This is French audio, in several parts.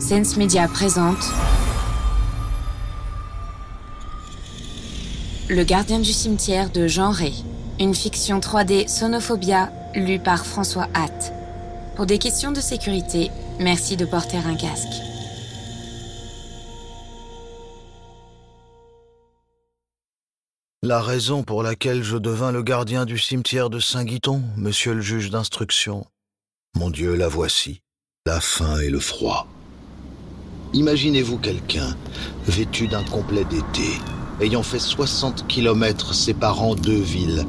Sense Media présente Le gardien du cimetière de Jean Rey, une fiction 3D Sonophobia lue par François Hatt. Pour des questions de sécurité, merci de porter un casque. La raison pour laquelle je devins le gardien du cimetière de Saint-Guiton, monsieur le juge d'instruction. Mon Dieu, la voici. La faim et le froid. Imaginez-vous quelqu'un, vêtu d'un complet d'été, ayant fait 60 kilomètres séparant deux villes,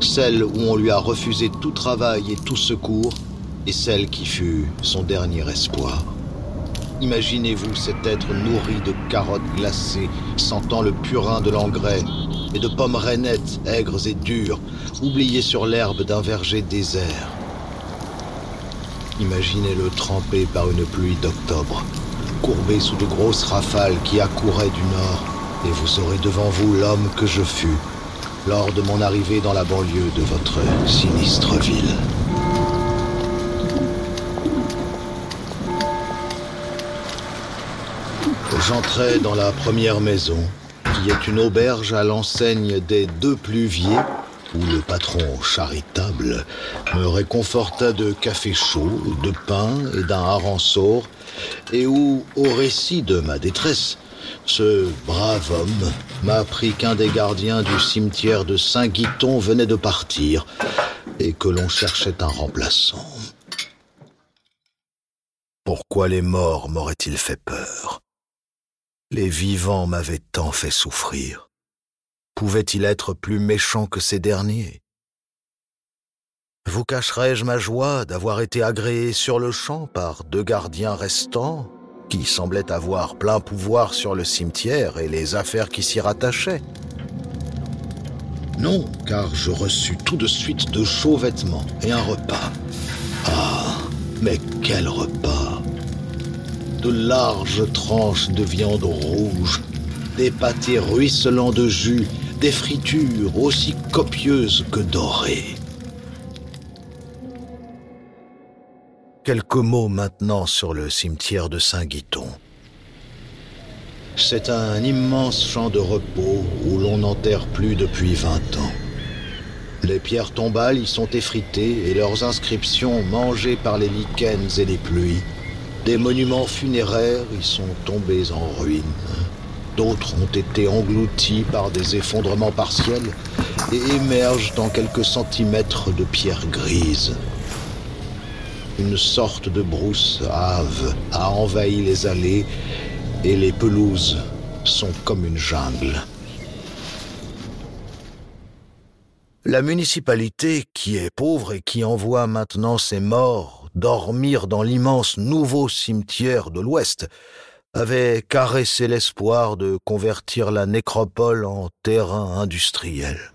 celle où on lui a refusé tout travail et tout secours, et celle qui fut son dernier espoir. Imaginez-vous cet être nourri de carottes glacées, sentant le purin de l'engrais, et de pommes rainettes aigres et dures, oubliées sur l'herbe d'un verger désert. Imaginez-le trempé par une pluie d'octobre, courbé sous de grosses rafales qui accouraient du nord, et vous aurez devant vous l'homme que je fus lors de mon arrivée dans la banlieue de votre sinistre ville. J'entrai dans la première maison, qui est une auberge à l'enseigne des deux pluviers, où le patron charitable me réconforta de café chaud, de pain et d'un harançor, et où, au récit de ma détresse, ce brave homme m'a appris qu'un des gardiens du cimetière de Saint-Guiton venait de partir et que l'on cherchait un remplaçant. Pourquoi les morts m'auraient-ils fait peur? Les vivants m'avaient tant fait souffrir. Pouvait-il être plus méchant que ces derniers? Vous cacherai-je ma joie d'avoir été agréé sur le champ par deux gardiens restants qui semblaient avoir plein pouvoir sur le cimetière et les affaires qui s'y rattachaient? Non, car je reçus tout de suite de chauds vêtements et un repas. Ah, mais quel repas De larges tranches de viande rouge, des pâtés ruisselants de jus, des fritures aussi copieuses que dorées. Quelques mots maintenant sur le cimetière de Saint-Guiton. C'est un immense champ de repos où l'on n'enterre plus depuis vingt ans. Les pierres tombales y sont effritées et leurs inscriptions mangées par les lichens et les pluies. Des monuments funéraires y sont tombés en ruine. D'autres ont été engloutis par des effondrements partiels et émergent dans quelques centimètres de pierres grises une sorte de brousse hâve a envahi les allées et les pelouses sont comme une jungle. La municipalité, qui est pauvre et qui envoie maintenant ses morts dormir dans l'immense nouveau cimetière de l'Ouest, avait caressé l'espoir de convertir la nécropole en terrain industriel.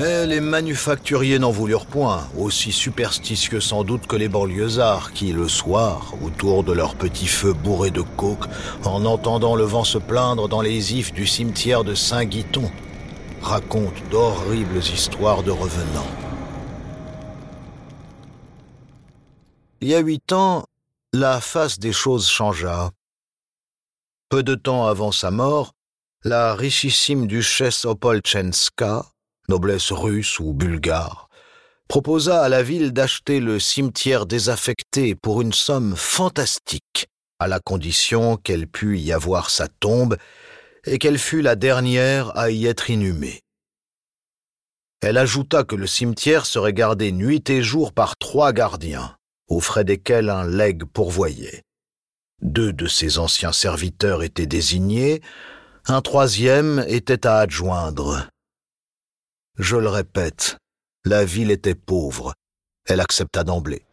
Mais les manufacturiers n'en voulurent point, aussi superstitieux sans doute que les banlieusards qui, le soir, autour de leur petit feu bourré de coke, en entendant le vent se plaindre dans les ifs du cimetière de Saint-Guiton, racontent d'horribles histoires de revenants. Il y a huit ans, la face des choses changea. Peu de temps avant sa mort, la richissime duchesse Opolchenska, noblesse russe ou bulgare, proposa à la ville d'acheter le cimetière désaffecté pour une somme fantastique, à la condition qu'elle pût y avoir sa tombe et qu'elle fût la dernière à y être inhumée. Elle ajouta que le cimetière serait gardé nuit et jour par trois gardiens, aux frais desquels un legs pourvoyait. Deux de ses anciens serviteurs étaient désignés, un troisième était à adjoindre, je le répète, la ville était pauvre. Elle accepta d'emblée.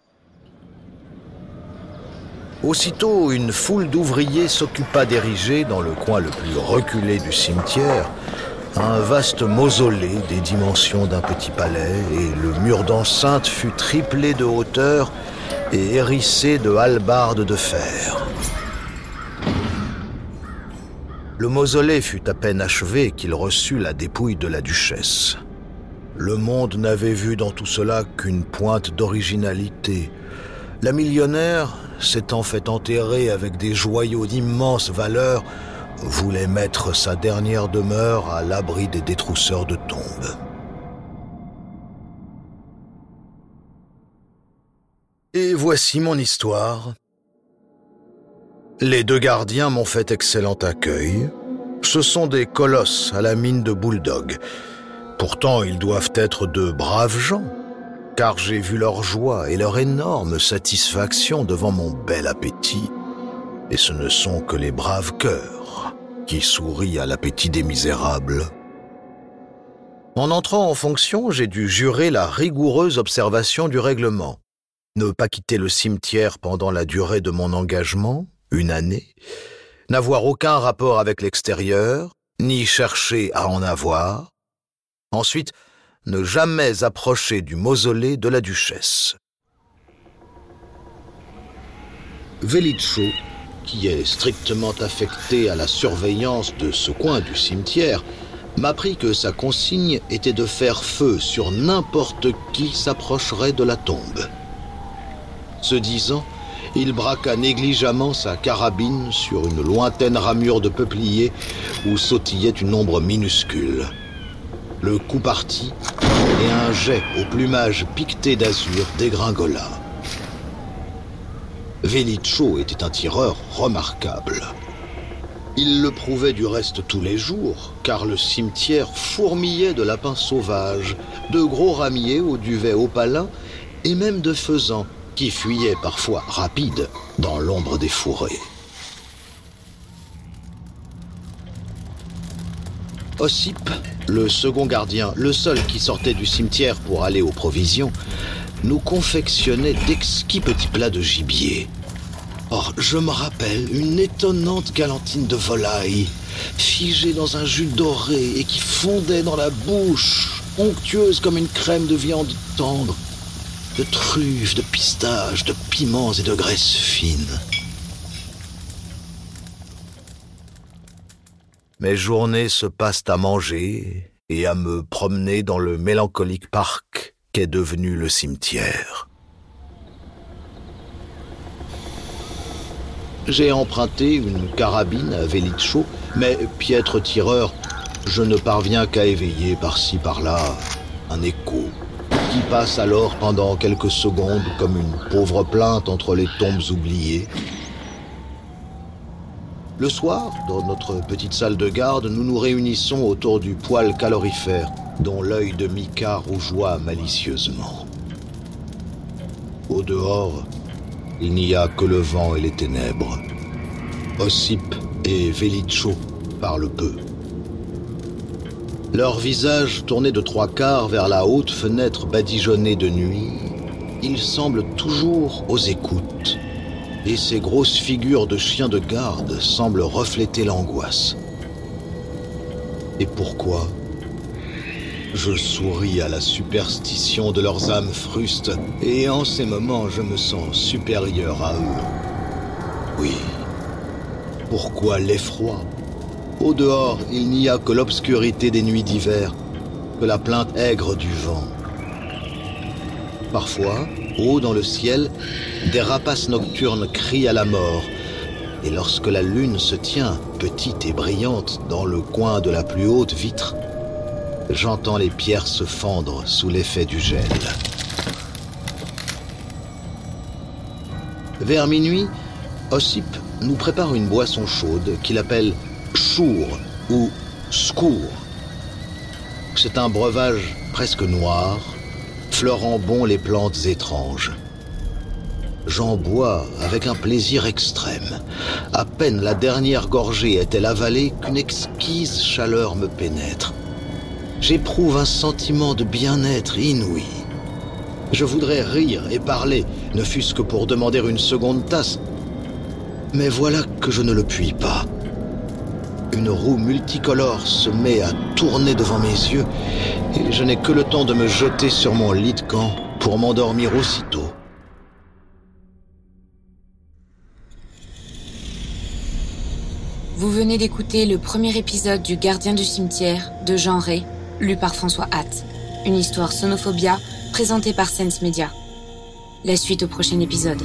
Aussitôt, une foule d'ouvriers s'occupa d'ériger, dans le coin le plus reculé du cimetière, un vaste mausolée des dimensions d'un petit palais, et le mur d'enceinte fut triplé de hauteur et hérissé de hallebardes de fer. Le mausolée fut à peine achevé qu'il reçut la dépouille de la duchesse. Le monde n'avait vu dans tout cela qu'une pointe d'originalité, la millionnaire, s'étant fait enterrer avec des joyaux d'immense valeur, voulait mettre sa dernière demeure à l'abri des détrousseurs de tombes. Et voici mon histoire. Les deux gardiens m'ont fait excellent accueil. Ce sont des colosses à la mine de Bulldog. Pourtant, ils doivent être de braves gens car j'ai vu leur joie et leur énorme satisfaction devant mon bel appétit, et ce ne sont que les braves cœurs qui sourient à l'appétit des misérables. En entrant en fonction, j'ai dû jurer la rigoureuse observation du règlement, ne pas quitter le cimetière pendant la durée de mon engagement, une année, n'avoir aucun rapport avec l'extérieur, ni chercher à en avoir. Ensuite, ne jamais approcher du mausolée de la duchesse. Velicho, qui est strictement affecté à la surveillance de ce coin du cimetière, m'apprit que sa consigne était de faire feu sur n'importe qui s'approcherait de la tombe. Ce disant, il braqua négligemment sa carabine sur une lointaine ramure de peuplier où sautillait une ombre minuscule le coup parti, et un jet au plumage piqueté d'azur dégringola. Velicho était un tireur remarquable. Il le prouvait du reste tous les jours, car le cimetière fourmillait de lapins sauvages, de gros ramiers au duvet opalin, et même de faisans qui fuyaient parfois rapides dans l'ombre des fourrés. Ossip, le second gardien, le seul qui sortait du cimetière pour aller aux provisions, nous confectionnait d'exquis petits plats de gibier. Or, je me rappelle une étonnante galantine de volaille, figée dans un jus doré et qui fondait dans la bouche, onctueuse comme une crème de viande tendre, de truffes, de pistaches, de piments et de graisses fines. Mes journées se passent à manger et à me promener dans le mélancolique parc qu'est devenu le cimetière. J'ai emprunté une carabine à Velicho, mais piètre tireur, je ne parviens qu'à éveiller par-ci par-là un écho qui passe alors pendant quelques secondes comme une pauvre plainte entre les tombes oubliées le soir, dans notre petite salle de garde, nous nous réunissons autour du poêle calorifère, dont l'œil de Mika rougeoie malicieusement. Au dehors, il n'y a que le vent et les ténèbres. Ossip et Velicho parlent peu. Leurs visages tournés de trois quarts vers la haute fenêtre badigeonnée de nuit, ils semblent toujours aux écoutes et ces grosses figures de chiens de garde semblent refléter l'angoisse. Et pourquoi Je souris à la superstition de leurs âmes frustes, et en ces moments je me sens supérieur à eux. Oui. Pourquoi l'effroi? Au dehors, il n'y a que l'obscurité des nuits d'hiver, que la plainte aigre du vent. Parfois, haut dans le ciel, des rapaces nocturnes crient à la mort. Et lorsque la lune se tient, petite et brillante, dans le coin de la plus haute vitre, j'entends les pierres se fendre sous l'effet du gel. Vers minuit, Ossip nous prépare une boisson chaude qu'il appelle chour ou scour. C'est un breuvage presque noir, fleurant bon les plantes étranges. J'en bois avec un plaisir extrême. À peine la dernière gorgée est-elle avalée qu'une exquise chaleur me pénètre. J'éprouve un sentiment de bien-être inouï. Je voudrais rire et parler, ne fût-ce que pour demander une seconde tasse. Mais voilà que je ne le puis pas une roue multicolore se met à tourner devant mes yeux et je n'ai que le temps de me jeter sur mon lit de camp pour m'endormir aussitôt. Vous venez d'écouter le premier épisode du Gardien du cimetière de Jean Ray, lu par François Hatt. Une histoire sonophobia présentée par Sense Media. La suite au prochain épisode.